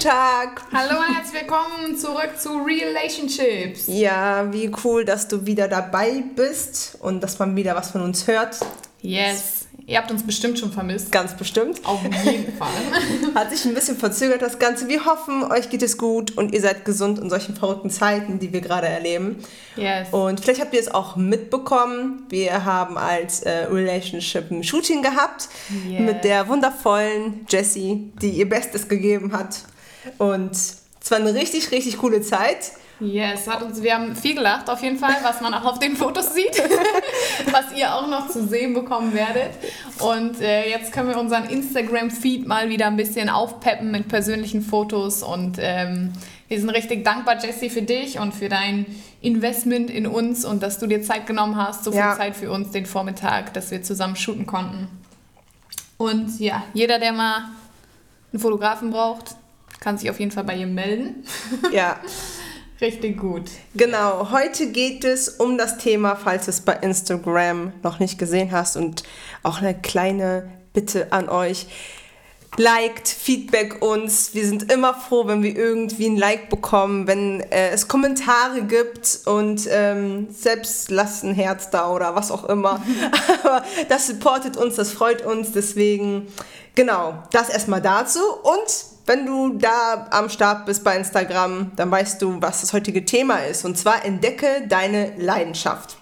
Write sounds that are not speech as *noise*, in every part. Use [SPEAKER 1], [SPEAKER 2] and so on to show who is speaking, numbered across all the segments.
[SPEAKER 1] Guten Tag.
[SPEAKER 2] Hallo und herzlich willkommen zurück zu Relationships.
[SPEAKER 1] Ja, wie cool, dass du wieder dabei bist und dass man wieder was von uns hört.
[SPEAKER 2] Yes. Ihr habt uns bestimmt schon vermisst.
[SPEAKER 1] Ganz bestimmt.
[SPEAKER 2] Auf jeden Fall. *laughs*
[SPEAKER 1] Hat sich ein bisschen verzögert das Ganze. Wir hoffen, euch geht es gut und ihr seid gesund in solchen verrückten Zeiten, die wir gerade erleben.
[SPEAKER 2] Yes.
[SPEAKER 1] Und vielleicht habt ihr es auch mitbekommen. Wir haben als äh, Relationship ein Shooting gehabt
[SPEAKER 2] Yes.
[SPEAKER 1] mit der wundervollen Jessie, die ihr Bestes gegeben hat. Und es war eine richtig, richtig coole Zeit.
[SPEAKER 2] Yes, hat uns, wir haben viel gelacht auf jeden Fall, was man auch auf den Fotos sieht, *laughs* was ihr auch noch zu sehen bekommen werdet. Und äh, jetzt können wir unseren Instagram-Feed mal wieder ein bisschen aufpeppen mit persönlichen Fotos. Und ähm, wir sind richtig dankbar, Jessie, für dich und für dein Investment in uns und dass du dir Zeit genommen hast, so viel
[SPEAKER 1] Ja.
[SPEAKER 2] Zeit für uns den Vormittag, dass wir zusammen shooten konnten. Und ja, jeder, der mal einen Fotografen braucht, kann sich auf jeden Fall bei ihr melden. *laughs*
[SPEAKER 1] Ja.
[SPEAKER 2] Richtig gut.
[SPEAKER 1] Genau, heute geht es um das Thema, falls du es bei Instagram noch nicht gesehen hast und auch eine kleine Bitte an euch. Liked, Feedback uns. Wir sind immer froh, wenn wir irgendwie ein Like bekommen, wenn äh, es Kommentare gibt und ähm, selbst lasst ein Herz da oder was auch immer. *laughs* Aber das supportet uns, das freut uns. Deswegen, genau, das erstmal dazu. Und wenn du da am Start bist bei Instagram, dann weißt du, was das heutige Thema ist. Und zwar entdecke deine Leidenschaft.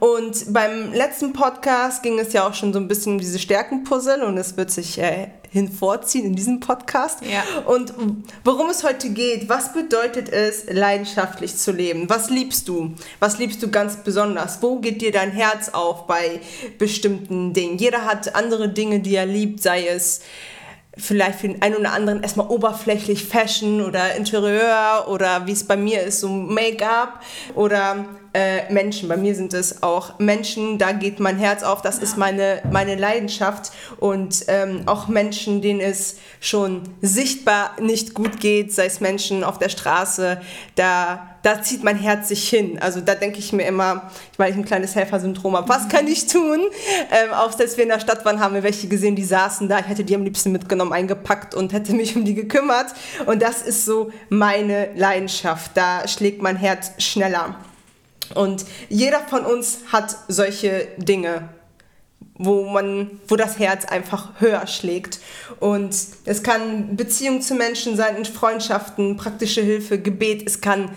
[SPEAKER 1] Und beim letzten Podcast ging es ja auch schon so ein bisschen um diese Stärkenpuzzle und es wird sich äh, hinvorziehen in diesem Podcast.
[SPEAKER 2] Ja.
[SPEAKER 1] Und worum es heute geht, was bedeutet es, leidenschaftlich zu leben? Was liebst du? Was liebst du ganz besonders? Wo geht dir dein Herz auf bei bestimmten Dingen? Jeder hat andere Dinge, die er liebt, sei es vielleicht für den einen oder anderen erstmal oberflächlich Fashion oder Interieur oder wie es bei mir ist, so Make-up oder äh, Menschen. Bei mir sind es auch Menschen, da geht mein Herz auf, das ist meine, meine Leidenschaft und ähm, auch Menschen, denen es schon sichtbar nicht gut geht, sei es Menschen auf der Straße, da, da zieht mein Herz sich hin. Also da denke ich mir immer, weil ich ein kleines Helfersyndrom habe, was kann ich tun? Ähm, auch selbst wir in der Stadt waren, haben wir welche gesehen, die saßen da. Ich hätte die am liebsten mitgenommen, eingepackt und hätte mich um die gekümmert. Und das ist so meine Leidenschaft. Da schlägt mein Herz schneller. Und jeder von uns hat solche Dinge, wo man, wo das Herz einfach höher schlägt. Und es kann Beziehung zu Menschen sein, in Freundschaften, praktische Hilfe, Gebet, es kann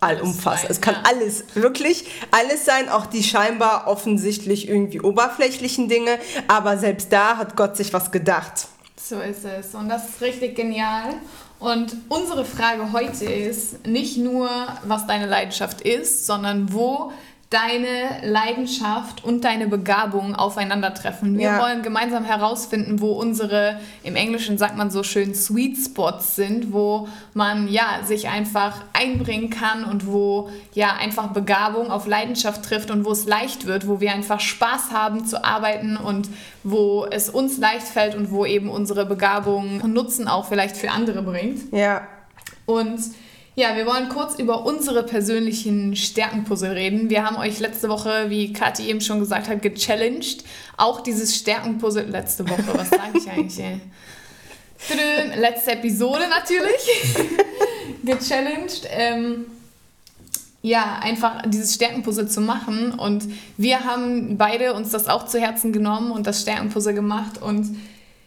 [SPEAKER 1] allumfassend. Es kann alles, wirklich alles sein, auch die scheinbar offensichtlich irgendwie oberflächlichen Dinge. Aber selbst da hat Gott sich was gedacht.
[SPEAKER 2] So ist es. Und das ist richtig genial. Und unsere Frage heute ist nicht nur, was deine Leidenschaft ist, sondern wo deine Leidenschaft und deine Begabung aufeinandertreffen. Wir
[SPEAKER 1] Ja.
[SPEAKER 2] wollen gemeinsam herausfinden, wo unsere, im Englischen sagt man so schön, Sweet Spots sind, wo man ja sich einfach einbringen kann und wo ja einfach Begabung auf Leidenschaft trifft und wo es leicht wird, wo wir einfach Spaß haben zu arbeiten und wo es uns leicht fällt und wo eben unsere Begabung Nutzen auch vielleicht für andere bringt.
[SPEAKER 1] Ja,
[SPEAKER 2] Und ja, wir wollen kurz über unsere persönlichen Stärkenpuzzle reden. Wir haben euch letzte Woche, wie Kathi eben schon gesagt hat, gechallenged. Auch dieses Stärkenpuzzle, letzte Woche, was sage ich eigentlich? Ey? Letzte Episode natürlich. *laughs* gechallenged. Ähm, ja, einfach dieses Stärkenpuzzle zu machen. Und wir haben beide uns das auch zu Herzen genommen und das Stärkenpuzzle gemacht. Und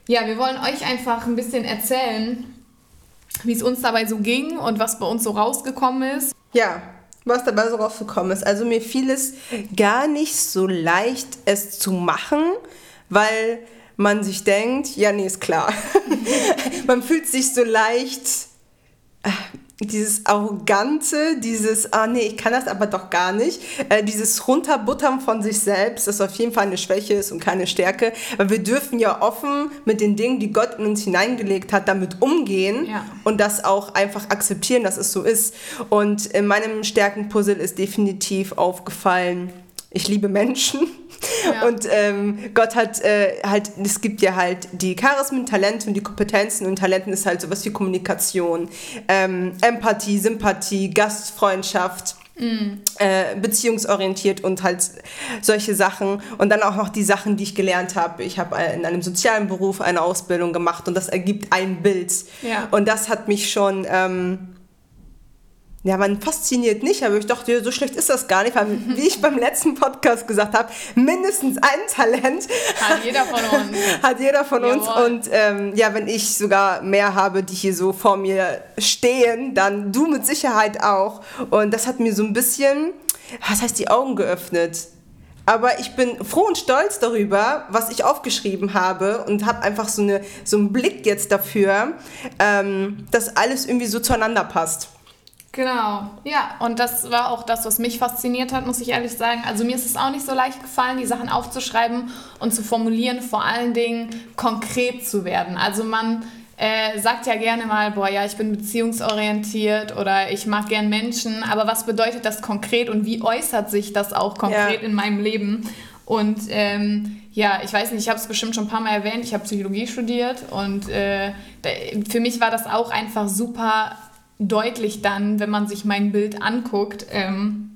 [SPEAKER 2] ja, wir wollen euch einfach ein bisschen erzählen, wie es uns dabei so ging und was bei uns so rausgekommen ist.
[SPEAKER 1] Ja, was dabei so rausgekommen ist. Also mir fiel es gar nicht so leicht, es zu machen, weil man sich denkt, ja, nee, ist klar. *laughs* man fühlt sich so leicht, äh, dieses Arrogante, dieses, ah nee, ich kann das aber doch gar nicht, äh, dieses Runterbuttern von sich selbst, das auf jeden Fall eine Schwäche ist und keine Stärke, weil wir dürfen ja offen mit den Dingen, die Gott in uns hineingelegt hat, damit umgehen
[SPEAKER 2] Ja.
[SPEAKER 1] und das auch einfach akzeptieren, dass es so ist. Und in meinem Stärkenpuzzle ist definitiv aufgefallen, ich liebe Menschen.
[SPEAKER 2] Ja.
[SPEAKER 1] Und ähm, Gott hat äh, halt, es gibt ja halt die Charismen, Talente und die Kompetenzen und Talenten ist halt sowas wie Kommunikation, ähm, Empathie, Sympathie, Gastfreundschaft. Mm. Äh, beziehungsorientiert und halt solche Sachen und dann auch noch die Sachen, die ich gelernt habe. Ich habe in einem sozialen Beruf eine Ausbildung gemacht und das ergibt ein Bild. Ja. Und das hat mich schon ähm, ja, man fasziniert nicht, aber ich dachte, so schlecht ist das gar nicht, weil, wie ich beim letzten Podcast gesagt habe, mindestens ein Talent
[SPEAKER 2] hat jeder von uns. *laughs*
[SPEAKER 1] hat jeder von Jawohl. uns. Und ähm, ja, wenn ich sogar mehr habe, die hier so vor mir stehen, dann du mit Sicherheit auch. Und das hat mir so ein bisschen, was heißt, die Augen geöffnet. Aber ich bin froh und stolz darüber, was ich aufgeschrieben habe und habe einfach so, eine, so einen Blick jetzt dafür, ähm, dass alles irgendwie so zueinander passt.
[SPEAKER 2] Genau, ja, und das war auch das, was mich fasziniert hat, muss ich ehrlich sagen. Also mir ist es auch nicht so leicht gefallen, die Sachen aufzuschreiben und zu formulieren, vor allen Dingen konkret zu werden. Also man äh, sagt ja gerne mal, boah, ja, ich bin beziehungsorientiert oder ich mag gern Menschen, aber was bedeutet das konkret und wie äußert sich das auch konkret ja. in meinem Leben? Und ähm, ja, ich weiß nicht, ich habe es bestimmt schon ein paar Mal erwähnt, ich habe Psychologie studiert und äh, für mich war das auch einfach super deutlich dann, wenn man sich mein Bild anguckt. Ähm,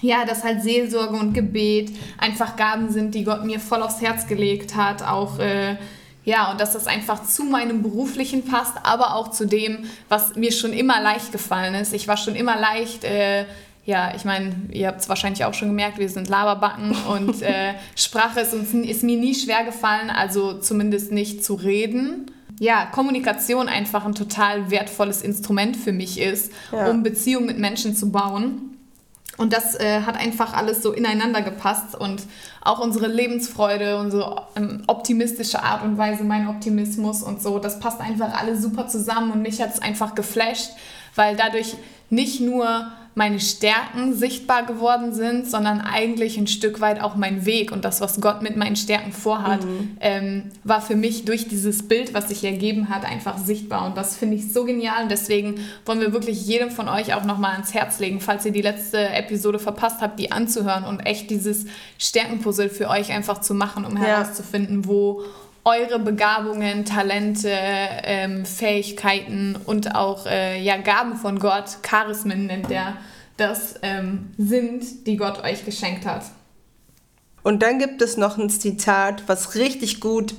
[SPEAKER 2] ja, dass halt Seelsorge und Gebet einfach Gaben sind, die Gott mir voll aufs Herz gelegt hat. Auch, äh, ja, und dass das einfach zu meinem Beruflichen passt, aber auch zu dem, was mir schon immer leicht gefallen ist. Ich war schon immer leicht, äh, ja, ich meine, ihr habt es wahrscheinlich auch schon gemerkt, wir sind Laberbacken *laughs* und äh, Sprache ist, uns, ist mir nie schwer gefallen, also zumindest nicht zu reden ja, Kommunikation einfach ein total wertvolles Instrument für mich ist, ja. um Beziehungen mit Menschen zu bauen. Und das äh, hat einfach alles so ineinander gepasst und auch unsere Lebensfreude, unsere ähm, optimistische Art und Weise, mein Optimismus und so, das passt einfach alles super zusammen und mich hat es einfach geflasht, weil dadurch nicht nur meine Stärken sichtbar geworden sind, sondern eigentlich ein Stück weit auch mein Weg und das, was Gott mit meinen Stärken vorhat, mhm. ähm, war für mich durch dieses Bild, was sich ergeben hat, einfach sichtbar. Und das finde ich so genial und deswegen wollen wir wirklich jedem von euch auch nochmal ans Herz legen, falls ihr die letzte Episode verpasst habt, die anzuhören und echt dieses Stärkenpuzzle für euch einfach zu machen, um ja. herauszufinden, wo eure Begabungen, Talente, ähm, Fähigkeiten und auch äh, ja, Gaben von Gott, Charismen nennt er, das ähm, sind, die Gott euch geschenkt hat.
[SPEAKER 1] Und dann gibt es noch ein Zitat, was richtig gut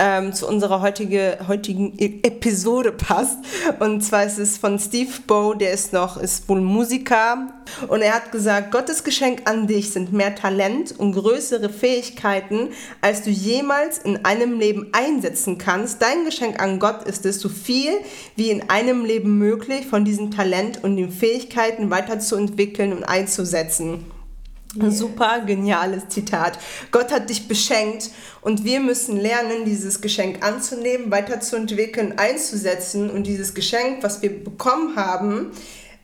[SPEAKER 1] ähm, zu unserer heutige, heutigen e- Episode passt. Und zwar ist es von Steve Bow, der ist noch, ist wohl Musiker. Und er hat gesagt, Gottes Geschenk an dich sind mehr Talent und größere Fähigkeiten, als du jemals in einem Leben einsetzen kannst. Dein Geschenk an Gott ist es, so viel wie in einem Leben möglich von diesem Talent und den Fähigkeiten weiterzuentwickeln und einzusetzen. Ein super geniales Zitat. Gott hat dich beschenkt und wir müssen lernen, dieses Geschenk anzunehmen, weiterzuentwickeln, einzusetzen und dieses Geschenk, was wir bekommen haben,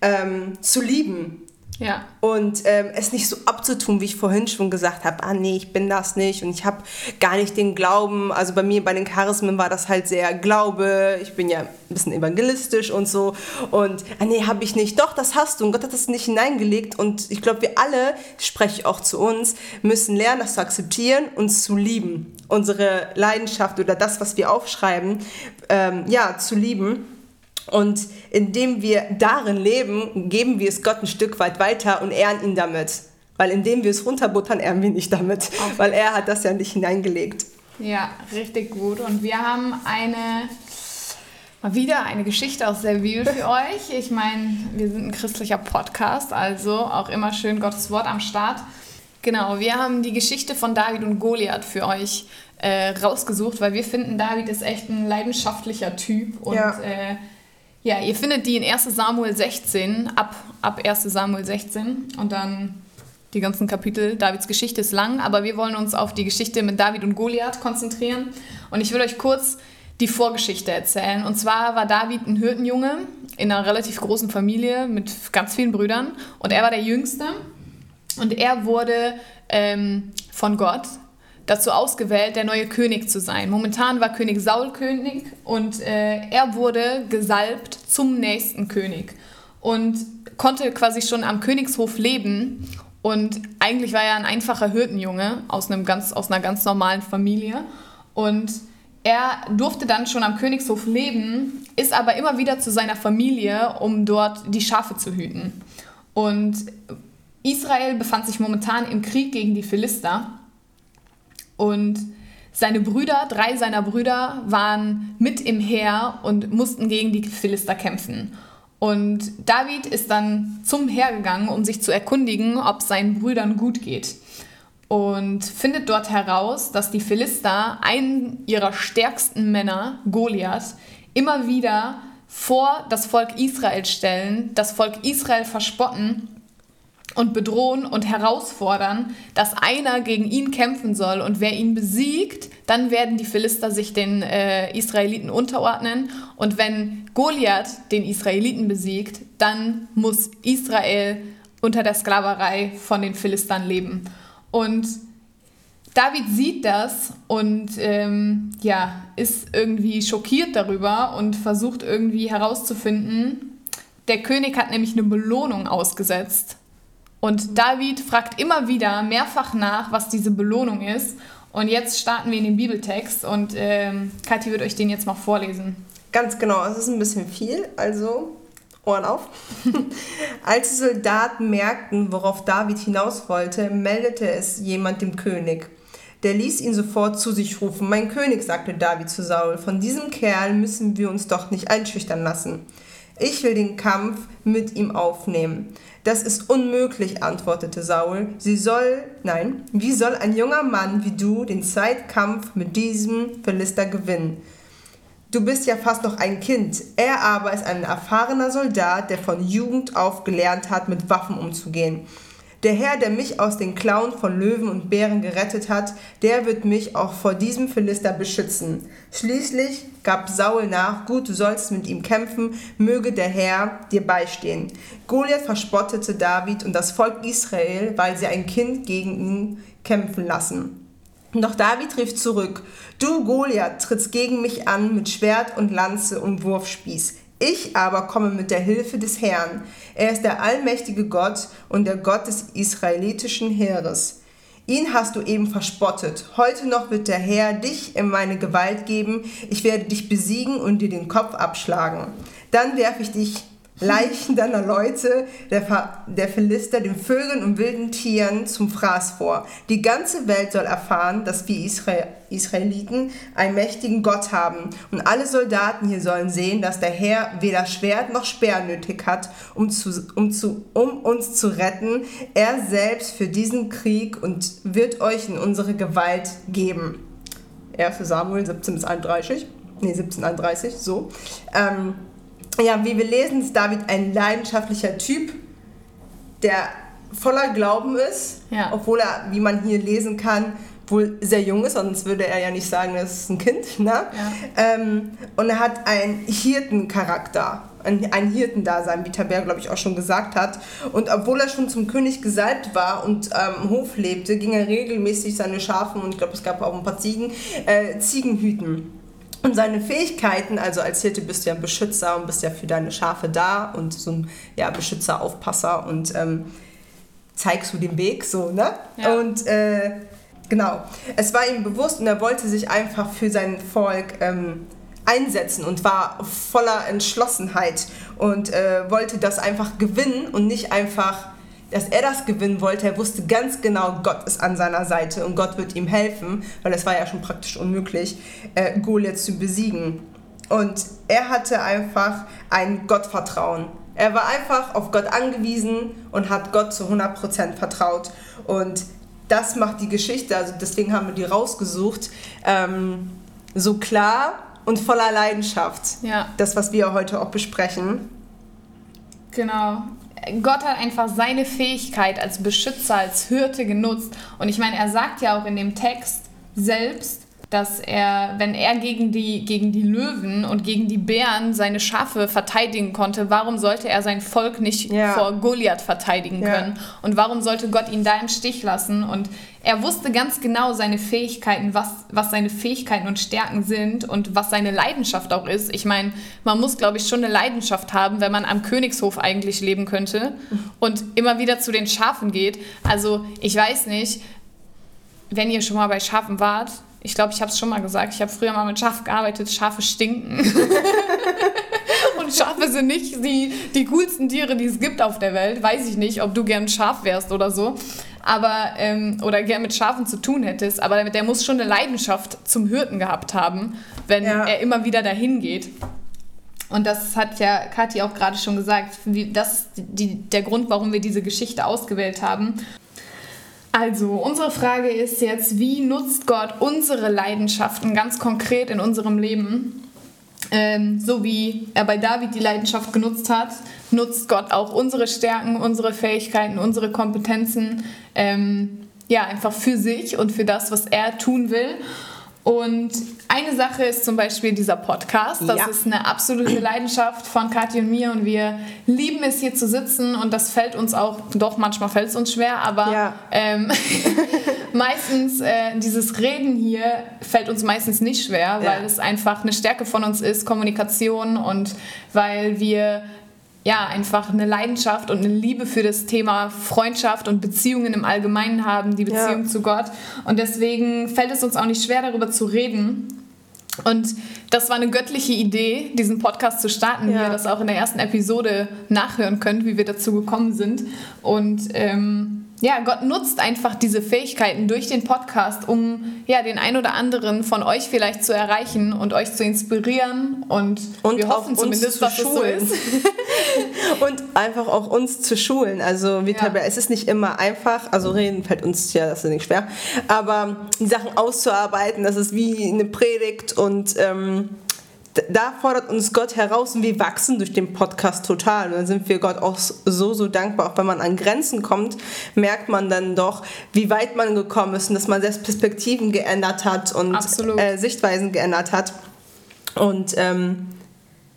[SPEAKER 1] ähm, zu lieben. Ja. Und ähm, es nicht so abzutun, wie ich vorhin schon gesagt habe, ah nee, ich bin das nicht und ich habe gar nicht den Glauben. Also bei mir, bei den Charismen war das halt sehr Glaube. Ich bin ja ein bisschen evangelistisch und so. Und ah nee, habe ich nicht. Doch, das hast du und Gott hat das nicht hineingelegt. Und ich glaube, wir alle, spreche ich auch zu uns, müssen lernen, das zu akzeptieren und zu lieben. Unsere Leidenschaft oder das, was wir aufschreiben, ähm, ja, zu lieben und indem wir darin leben, geben wir es Gott ein Stück weit weiter und ehren ihn damit. Weil indem wir es runterbuttern, ehren wir nicht damit. Okay. Weil er hat das ja nicht hineingelegt.
[SPEAKER 2] Ja, richtig gut. Und wir haben eine, mal wieder eine Geschichte aus der Bibel für *laughs* euch. Ich meine, wir sind ein christlicher Podcast, also auch immer schön Gottes Wort am Start. Genau, wir haben die Geschichte von David und Goliath für euch äh, rausgesucht, weil wir finden, David ist echt ein leidenschaftlicher Typ und ja. äh, ja, ihr findet die in 1 Samuel 16, ab, ab 1 Samuel 16 und dann die ganzen Kapitel. Davids Geschichte ist lang, aber wir wollen uns auf die Geschichte mit David und Goliath konzentrieren. Und ich will euch kurz die Vorgeschichte erzählen. Und zwar war David ein Hirtenjunge in einer relativ großen Familie mit ganz vielen Brüdern und er war der Jüngste. Und er wurde ähm, von Gott dazu ausgewählt, der neue König zu sein. Momentan war König Saul König und äh, er wurde gesalbt zum nächsten König und konnte quasi schon am Königshof leben. Und eigentlich war er ein einfacher Hirtenjunge aus, einem ganz, aus einer ganz normalen Familie. Und er durfte dann schon am Königshof leben, ist aber immer wieder zu seiner Familie, um dort die Schafe zu hüten. Und Israel befand sich momentan im Krieg gegen die Philister. Und seine Brüder, drei seiner Brüder, waren mit im Heer und mussten gegen die Philister kämpfen. Und David ist dann zum Heer gegangen, um sich zu erkundigen, ob seinen Brüdern gut geht. Und findet dort heraus, dass die Philister einen ihrer stärksten Männer, Goliath, immer wieder vor das Volk Israel stellen, das Volk Israel verspotten und bedrohen und herausfordern, dass einer gegen ihn kämpfen soll und wer ihn besiegt, dann werden die Philister sich den äh, Israeliten unterordnen und wenn Goliath den Israeliten besiegt, dann muss Israel unter der Sklaverei von den Philistern leben. Und David sieht das und ähm, ja, ist irgendwie schockiert darüber und versucht irgendwie herauszufinden. Der König hat nämlich eine Belohnung ausgesetzt. Und David fragt immer wieder mehrfach nach, was diese Belohnung ist. Und jetzt starten wir in den Bibeltext und ähm, Kathi wird euch den jetzt mal vorlesen.
[SPEAKER 1] Ganz genau, es ist ein bisschen viel, also Ohren auf. *laughs* Als die Soldaten merkten, worauf David hinaus wollte, meldete es jemand dem König. Der ließ ihn sofort zu sich rufen. Mein König, sagte David zu Saul, von diesem Kerl müssen wir uns doch nicht einschüchtern lassen. Ich will den Kampf mit ihm aufnehmen. Das ist unmöglich, antwortete Saul. Sie soll, nein, wie soll ein junger Mann wie du den Zweitkampf mit diesem Philister gewinnen? Du bist ja fast noch ein Kind. Er aber ist ein erfahrener Soldat, der von Jugend auf gelernt hat, mit Waffen umzugehen. Der Herr, der mich aus den Klauen von Löwen und Bären gerettet hat, der wird mich auch vor diesem Philister beschützen. Schließlich gab Saul nach, gut, du sollst mit ihm kämpfen, möge der Herr dir beistehen. Goliath verspottete David und das Volk Israel, weil sie ein Kind gegen ihn kämpfen lassen. Doch David rief zurück, du Goliath trittst gegen mich an mit Schwert und Lanze und Wurfspieß. Ich aber komme mit der Hilfe des Herrn. Er ist der allmächtige Gott und der Gott des israelitischen Heeres. Ihn hast du eben verspottet. Heute noch wird der Herr dich in meine Gewalt geben. Ich werde dich besiegen und dir den Kopf abschlagen. Dann werfe ich dich Leichen deiner Leute, der, der Philister, den Vögeln und wilden Tieren zum Fraß vor. Die ganze Welt soll erfahren, dass wir Israel, Israeliten einen mächtigen Gott haben. Und alle Soldaten hier sollen sehen, dass der Herr weder Schwert noch Speer nötig hat, um, zu, um, zu, um uns zu retten. Er selbst für diesen Krieg und wird euch in unsere Gewalt geben. 1. Samuel 17 bis 31. Nee, 1731, so. Ähm, ja, wie wir lesen, ist David ein leidenschaftlicher Typ, der voller Glauben ist, ja. obwohl er, wie man hier lesen kann, wohl sehr jung ist, sonst würde er ja nicht sagen, das ist ein Kind. Ne? Ja. Ähm, und er hat einen Hirtencharakter, ein, ein Hirtendasein, wie Taber, glaube ich, auch schon gesagt hat. Und obwohl er schon zum König gesalbt war und ähm, Hof lebte, ging er regelmäßig seine Schafen und ich glaube, es gab auch ein paar Ziegen, äh, Ziegen hüten. Und seine Fähigkeiten, also als Hirte bist du ja ein Beschützer und bist ja für deine Schafe da und so ein ja, Beschützer, Aufpasser und ähm, zeigst du den Weg, so, ne? Ja. Und äh, genau, es war ihm bewusst und er wollte sich einfach für sein Volk ähm, einsetzen und war voller Entschlossenheit und äh, wollte das einfach gewinnen und nicht einfach dass er das gewinnen wollte. Er wusste ganz genau, Gott ist an seiner Seite und Gott wird ihm helfen, weil es war ja schon praktisch unmöglich, äh, Goliath zu besiegen. Und er hatte einfach ein Gottvertrauen. Er war einfach auf Gott angewiesen und hat Gott zu 100% vertraut. Und das macht die Geschichte, also deswegen haben wir die rausgesucht, ähm, so klar und voller Leidenschaft. Ja. Das, was wir heute auch besprechen.
[SPEAKER 2] Genau. Gott hat einfach seine Fähigkeit als Beschützer, als Hirte genutzt. Und ich meine, er sagt ja auch in dem Text selbst, dass er, wenn er gegen die, gegen die Löwen und gegen die Bären seine Schafe verteidigen konnte, warum sollte er sein Volk nicht ja. vor Goliath verteidigen können? Ja. Und warum sollte Gott ihn da im Stich lassen? Und er wusste ganz genau seine Fähigkeiten, was, was seine Fähigkeiten und Stärken sind und was seine Leidenschaft auch ist. Ich meine, man muss, glaube ich, schon eine Leidenschaft haben, wenn man am Königshof eigentlich leben könnte und immer wieder zu den Schafen geht. Also ich weiß nicht, wenn ihr schon mal bei Schafen wart, ich glaube, ich habe es schon mal gesagt, ich habe früher mal mit Schafen gearbeitet, Schafe stinken. *laughs* und Schafe sind nicht die, die coolsten Tiere, die es gibt auf der Welt. Weiß ich nicht, ob du gern Schaf wärst oder so. Aber, ähm, oder gern mit Schafen zu tun hättest. Aber der muss schon eine Leidenschaft zum Hirten gehabt haben, wenn ja. er immer wieder dahin geht. Und das hat ja Kathi auch gerade schon gesagt. Das ist die, der Grund, warum wir diese Geschichte ausgewählt haben. Also, unsere Frage ist jetzt, wie nutzt Gott unsere Leidenschaften ganz konkret in unserem Leben? Ähm, so wie er bei David die Leidenschaft genutzt hat, nutzt Gott auch unsere Stärken, unsere Fähigkeiten, unsere Kompetenzen ähm, ja einfach für sich und für das, was er tun will. Und eine Sache ist zum Beispiel dieser Podcast. Das ja. ist eine absolute Leidenschaft von Kathi und mir und wir lieben es hier zu sitzen und das fällt uns auch, doch manchmal fällt es uns schwer, aber ja. ähm, *laughs* meistens äh, dieses Reden hier fällt uns meistens nicht schwer, weil ja. es einfach eine Stärke von uns ist, Kommunikation und weil wir ja, einfach eine Leidenschaft und eine Liebe für das Thema Freundschaft und Beziehungen im Allgemeinen haben, die Beziehung ja. zu Gott. Und deswegen fällt es uns auch nicht schwer, darüber zu reden. Und das war eine göttliche Idee, diesen Podcast zu starten, ja. wie ihr das auch in der ersten Episode nachhören könnt, wie wir dazu gekommen sind. Und ähm, ja, Gott nutzt einfach diese Fähigkeiten durch den Podcast, um ja, den ein oder anderen von euch vielleicht zu erreichen und euch zu inspirieren. Und,
[SPEAKER 1] und
[SPEAKER 2] wir hoffen zumindest, dass schulen. es so ist. *laughs*
[SPEAKER 1] und einfach auch uns zu schulen. Also wie ja. es ist nicht immer einfach, also reden fällt uns ja, das ist nicht schwer, aber die Sachen auszuarbeiten, das ist wie eine Predigt und ähm, da fordert uns Gott heraus und wir wachsen durch den Podcast total. Und dann sind wir Gott auch so, so dankbar. Auch wenn man an Grenzen kommt, merkt man dann doch, wie weit man gekommen ist und dass man selbst Perspektiven geändert hat und äh, Sichtweisen geändert hat. Und ähm,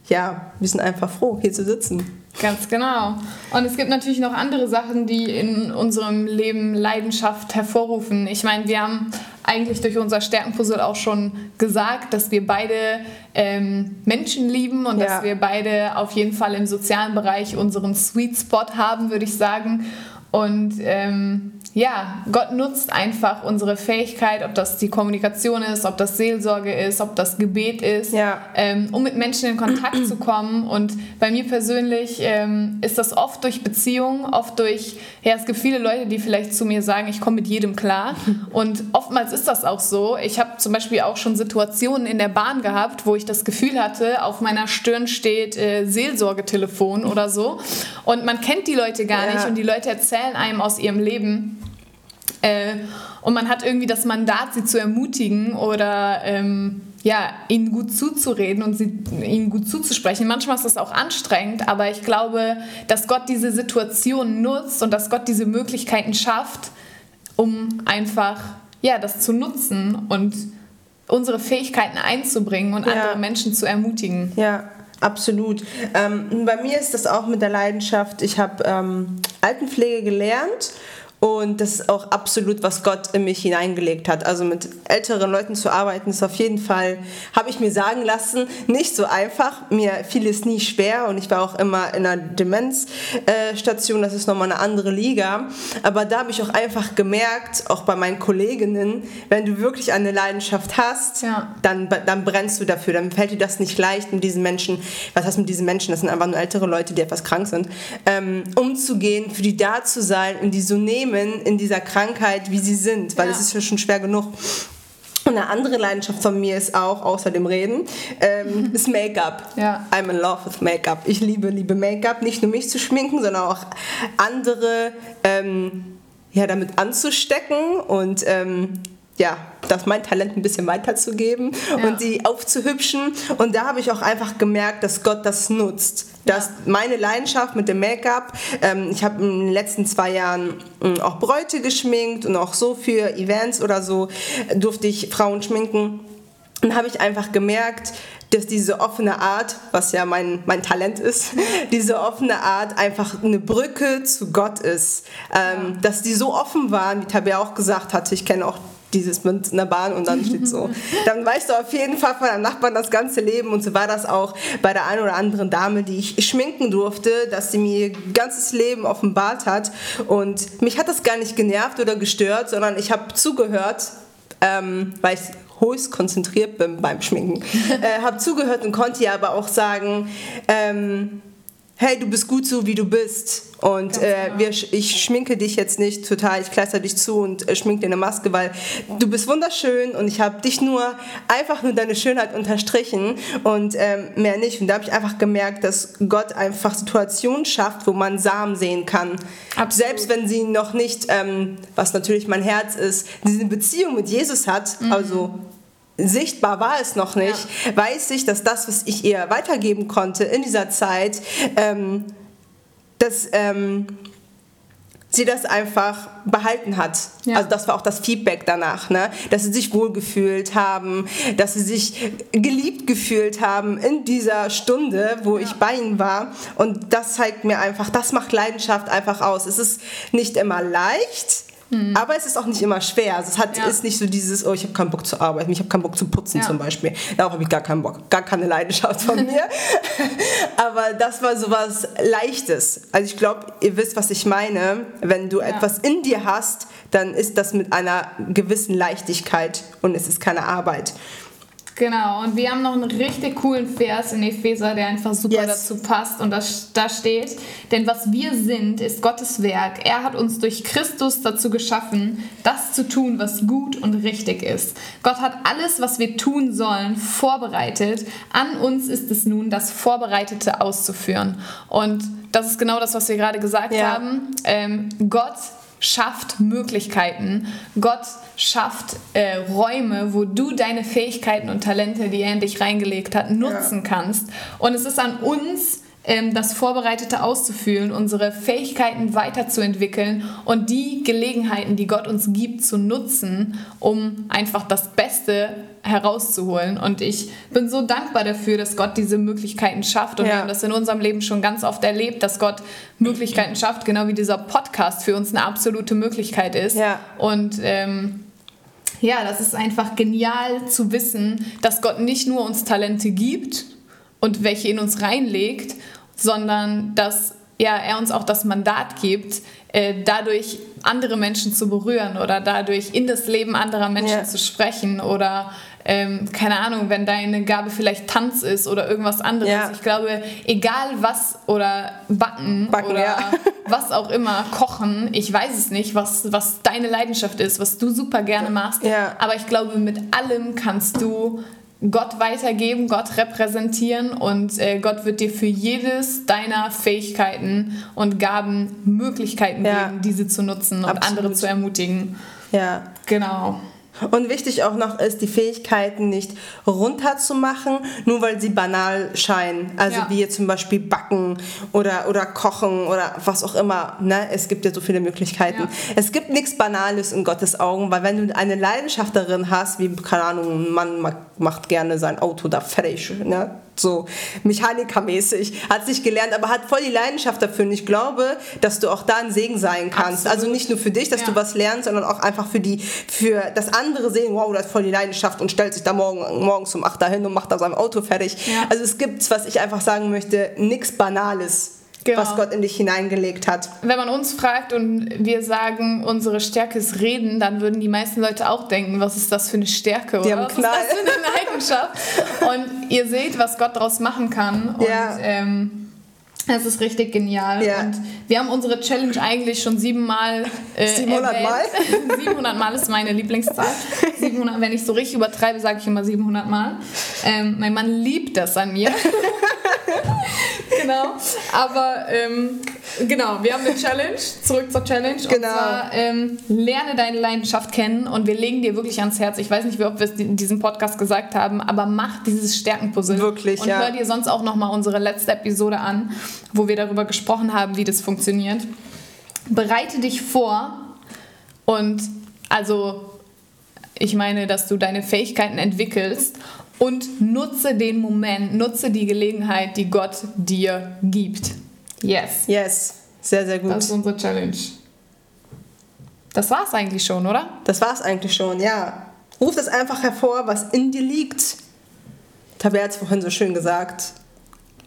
[SPEAKER 1] ja, wir sind einfach froh, hier zu sitzen.
[SPEAKER 2] Ganz genau. Und es gibt natürlich noch andere Sachen, die in unserem Leben Leidenschaft hervorrufen. Ich meine, wir haben eigentlich durch unser Stärkenpuzzle auch schon gesagt, dass wir beide ähm, Menschen lieben und ja. dass wir beide auf jeden Fall im sozialen Bereich unseren Sweet Spot haben, würde ich sagen. Und ähm, ja, Gott nutzt einfach unsere Fähigkeit, ob das die Kommunikation ist, ob das Seelsorge ist, ob das Gebet ist, ja. ähm, um mit Menschen in Kontakt zu kommen. Und bei mir persönlich ähm, ist das oft durch Beziehungen, oft durch, ja, es gibt viele Leute, die vielleicht zu mir sagen, ich komme mit jedem klar. Und oftmals ist das auch so. Ich habe zum Beispiel auch schon Situationen in der Bahn gehabt, wo ich das Gefühl hatte, auf meiner Stirn steht äh, Seelsorgetelefon oder so. Und man kennt die Leute gar ja. nicht und die Leute erzählen einem aus ihrem Leben. Äh, und man hat irgendwie das Mandat, sie zu ermutigen oder ähm, ja, ihnen gut zuzureden und sie, ihnen gut zuzusprechen. Manchmal ist das auch anstrengend, aber ich glaube, dass Gott diese Situation nutzt und dass Gott diese Möglichkeiten schafft, um einfach ja, das zu nutzen und unsere Fähigkeiten einzubringen und ja. andere Menschen zu ermutigen.
[SPEAKER 1] Ja, absolut. Ähm, bei mir ist das auch mit der Leidenschaft. Ich habe ähm, Altenpflege gelernt und das ist auch absolut, was Gott in mich hineingelegt hat. Also mit älteren Leuten zu arbeiten, ist auf jeden Fall, habe ich mir sagen lassen, nicht so einfach. Mir fiel es nie schwer und ich war auch immer in einer Demenzstation, das ist nochmal eine andere Liga. Aber da habe ich auch einfach gemerkt, auch bei meinen Kolleginnen, wenn du wirklich eine Leidenschaft hast, ja. dann, dann brennst du dafür. Dann fällt dir das nicht leicht, mit diesen Menschen, was heißt mit diesen Menschen, das sind einfach nur ältere Leute, die etwas krank sind, ähm, umzugehen, für die da zu sein und die so nehmen nehmen in dieser Krankheit, wie sie sind, weil es ist ja schon schwer genug. Und eine andere Leidenschaft von mir ist auch, außer dem Reden, ähm, *laughs* ist Make-up. Ja. I'm in love with Make-up. Ich liebe, liebe Make-up. Nicht nur mich zu schminken, sondern auch andere ähm, ja, damit anzustecken und ähm, ja, das mein Talent ein bisschen weiterzugeben ja. und sie aufzuhübschen. Und da habe ich auch einfach gemerkt, dass Gott das nutzt. Dass ja. meine Leidenschaft mit dem Make-up, ähm, ich habe in den letzten zwei Jahren äh, auch Bräute geschminkt und auch so für Events oder so durfte ich Frauen schminken. Und habe ich einfach gemerkt, dass diese offene Art, was ja mein, mein Talent ist, *laughs* diese offene Art einfach eine Brücke zu Gott ist. Ähm. Dass die so offen waren, wie Tabea auch gesagt hatte, ich kenne auch dieses mit in der Bahn und dann steht so. *laughs* Dann weißt du auf jeden Fall von deinem Nachbarn das ganze Leben und so war das auch bei der einen oder anderen Dame, die ich schminken durfte, dass sie mir ihr ganzes Leben offenbart hat und mich hat das gar nicht genervt oder gestört, sondern ich habe zugehört, ähm, weil ich höchst konzentriert bin beim Schminken. *laughs* äh, habe zugehört und konnte ihr aber auch sagen, ähm, hey, du bist gut so, wie du bist. Und äh,
[SPEAKER 2] genau.
[SPEAKER 1] wir, ich schminke dich jetzt nicht total, ich kleister dich zu und äh, schminke dir eine Maske, weil du bist wunderschön und ich habe dich nur, einfach nur deine Schönheit unterstrichen und ähm, mehr nicht. Und da habe ich einfach gemerkt, dass Gott einfach Situationen schafft, wo man Samen sehen kann.
[SPEAKER 2] Absolut.
[SPEAKER 1] Selbst wenn sie noch nicht, ähm, was natürlich mein Herz ist, diese Beziehung mit Jesus hat, also sichtbar war es noch nicht, weiß ich, dass das, was ich ihr weitergeben konnte in dieser Zeit, ähm, dass ähm, sie das einfach behalten hat.
[SPEAKER 2] Ja.
[SPEAKER 1] Also das war auch das Feedback danach, ne? dass sie sich wohlgefühlt haben, dass sie sich geliebt gefühlt haben in dieser Stunde, wo ich bei ihnen war. Und das zeigt mir einfach, das macht Leidenschaft einfach aus. Es ist nicht immer leicht, aber es ist auch nicht immer schwer. Also es hat.
[SPEAKER 2] Ja.
[SPEAKER 1] ist nicht so dieses, oh, ich habe keinen Bock zu arbeiten, ich habe keinen Bock zu putzen
[SPEAKER 2] Ja.
[SPEAKER 1] zum Beispiel. Darauf habe ich gar keinen Bock, gar keine Leidenschaft von mir. *laughs* aber das war so was Leichtes. Also ich glaube, ihr wisst, was ich meine. Wenn du etwas in dir hast, dann ist das mit einer gewissen Leichtigkeit und es ist keine Arbeit.
[SPEAKER 2] Genau, und wir haben noch einen richtig coolen Vers in Epheser, der einfach super
[SPEAKER 1] Yes.
[SPEAKER 2] dazu passt. Und das, da steht, denn was wir sind, ist Gottes Werk. Er hat uns durch Christus dazu geschaffen, das zu tun, was gut und richtig ist. Gott hat alles, was wir tun sollen, vorbereitet. An uns ist es nun, das Vorbereitete auszuführen. Und das ist genau das, was wir gerade gesagt
[SPEAKER 1] Ja.
[SPEAKER 2] haben. Ähm, Gott schafft Möglichkeiten. Gott schafft äh, Räume, wo du deine Fähigkeiten und Talente, die er in dich reingelegt hat, nutzen kannst. Und es ist an uns, das Vorbereitete auszuführen, unsere Fähigkeiten weiterzuentwickeln und die Gelegenheiten, die Gott uns gibt, zu nutzen, um einfach das Beste herauszuholen. Und ich bin so dankbar dafür, dass Gott diese Möglichkeiten schafft. Und
[SPEAKER 1] Ja.
[SPEAKER 2] wir haben das in unserem Leben schon ganz oft erlebt, dass Gott Möglichkeiten schafft, genau wie dieser Podcast für uns eine absolute Möglichkeit ist.
[SPEAKER 1] Ja.
[SPEAKER 2] Und ähm, ja, das ist einfach genial zu wissen, dass Gott nicht nur uns Talente gibt und welche in uns reinlegt, sondern dass ja, er uns auch das Mandat gibt, äh, dadurch andere Menschen zu berühren oder dadurch in das Leben anderer Menschen
[SPEAKER 1] Ja.
[SPEAKER 2] zu sprechen oder ähm, keine Ahnung, wenn deine Gabe vielleicht Tanz ist oder irgendwas anderes.
[SPEAKER 1] Ja.
[SPEAKER 2] Ich glaube, egal was oder backen,
[SPEAKER 1] Backen,
[SPEAKER 2] oder
[SPEAKER 1] ja. *laughs*
[SPEAKER 2] was auch immer, kochen, ich weiß es nicht, was, was deine Leidenschaft ist, was du super gerne machst.
[SPEAKER 1] Ja.
[SPEAKER 2] Aber ich glaube, mit allem kannst du Gott weitergeben, Gott repräsentieren und äh, Gott wird dir für jedes deiner Fähigkeiten und Gaben Möglichkeiten
[SPEAKER 1] Ja.
[SPEAKER 2] geben, diese zu nutzen und
[SPEAKER 1] Absolut.
[SPEAKER 2] andere zu ermutigen.
[SPEAKER 1] Ja.
[SPEAKER 2] Genau.
[SPEAKER 1] Und wichtig auch noch ist, die Fähigkeiten nicht runterzumachen, nur weil sie banal scheinen. Also
[SPEAKER 2] Ja.
[SPEAKER 1] wie jetzt zum Beispiel backen oder, oder kochen oder was auch immer. Ne? Es gibt ja so viele Möglichkeiten.
[SPEAKER 2] Ja.
[SPEAKER 1] Es gibt nichts Banales in Gottes Augen, weil wenn du eine Leidenschaft darin hast, wie, keine Ahnung, ein Mann ma- macht gerne sein Auto da fertig, ne? So mechanikermäßig, hat sich gelernt, aber hat voll die Leidenschaft dafür. Und ich glaube, dass du auch da ein Segen sein kannst.
[SPEAKER 2] Absolut.
[SPEAKER 1] Also nicht nur für dich, dass
[SPEAKER 2] Ja.
[SPEAKER 1] du was lernst, sondern auch einfach für die, für das andere sehen, wow, das ist voll die Leidenschaft und stellt sich da morgen, morgens um 8 dahin und macht da sein Auto fertig.
[SPEAKER 2] Ja.
[SPEAKER 1] Also es gibt, was ich einfach sagen möchte, nichts Banales,
[SPEAKER 2] Genau.
[SPEAKER 1] was Gott in dich hineingelegt hat.
[SPEAKER 2] Wenn man uns fragt und wir sagen, unsere Stärke ist Reden, dann würden die meisten Leute auch denken, was ist das für eine Stärke oder was ist das für eine *laughs* Leidenschaft? Und ihr seht, was Gott daraus machen kann. Und
[SPEAKER 1] Ja.
[SPEAKER 2] ähm, es ist richtig genial.
[SPEAKER 1] Ja.
[SPEAKER 2] Und wir haben unsere Challenge eigentlich schon siebenmal äh,
[SPEAKER 1] 700
[SPEAKER 2] erwähnt.
[SPEAKER 1] Mal? *laughs*
[SPEAKER 2] 700 Mal ist meine Lieblingszahl. 700, wenn ich so richtig übertreibe, sage ich immer 700 Mal. Ähm, mein Mann liebt das an mir. *laughs* genau. Aber ähm, genau, wir haben eine Challenge. Zurück zur Challenge.
[SPEAKER 1] Genau.
[SPEAKER 2] Und zwar ähm, lerne deine Leidenschaft kennen und wir legen dir wirklich ans Herz. Ich weiß nicht, wie oft wir es in diesem Podcast gesagt haben, aber mach dieses Stärkenpuzzle.
[SPEAKER 1] Wirklich,
[SPEAKER 2] Und
[SPEAKER 1] ja.
[SPEAKER 2] hör dir sonst auch nochmal unsere letzte Episode an, wo wir darüber gesprochen haben, wie das funktioniert. Bereite dich vor und also ich meine, dass du deine Fähigkeiten entwickelst und nutze den Moment, nutze die Gelegenheit, die Gott dir gibt. Yes.
[SPEAKER 1] Yes, sehr, sehr gut.
[SPEAKER 2] Das ist unsere Challenge. Das war's eigentlich schon, oder?
[SPEAKER 1] Das war's eigentlich schon, ja. Ruf das einfach hervor, was in dir liegt. Tabea hat es vorhin so schön gesagt.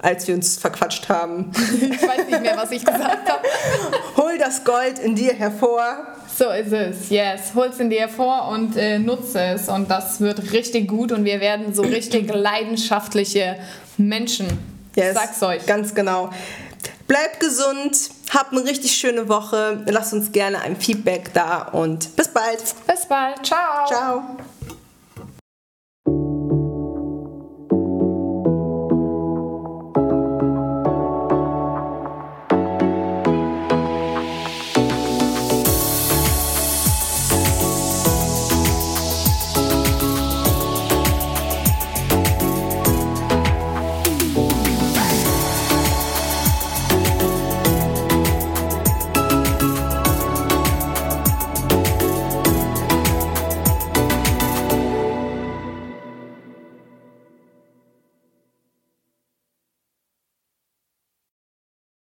[SPEAKER 1] als wir uns verquatscht haben. *laughs*
[SPEAKER 2] Ich weiß nicht mehr, was ich gesagt habe.
[SPEAKER 1] Hol das Gold in dir hervor.
[SPEAKER 2] So ist es, yes. Hol's in dir hervor und äh, nutze es. Und das wird richtig gut und wir werden so richtig *clears throat* leidenschaftliche Menschen.
[SPEAKER 1] Yes,
[SPEAKER 2] Sag's euch.
[SPEAKER 1] Ganz genau. Bleibt gesund, habt eine richtig schöne Woche. Lasst uns gerne ein Feedback da und bis bald.
[SPEAKER 2] Bis bald. Ciao.
[SPEAKER 1] Ciao.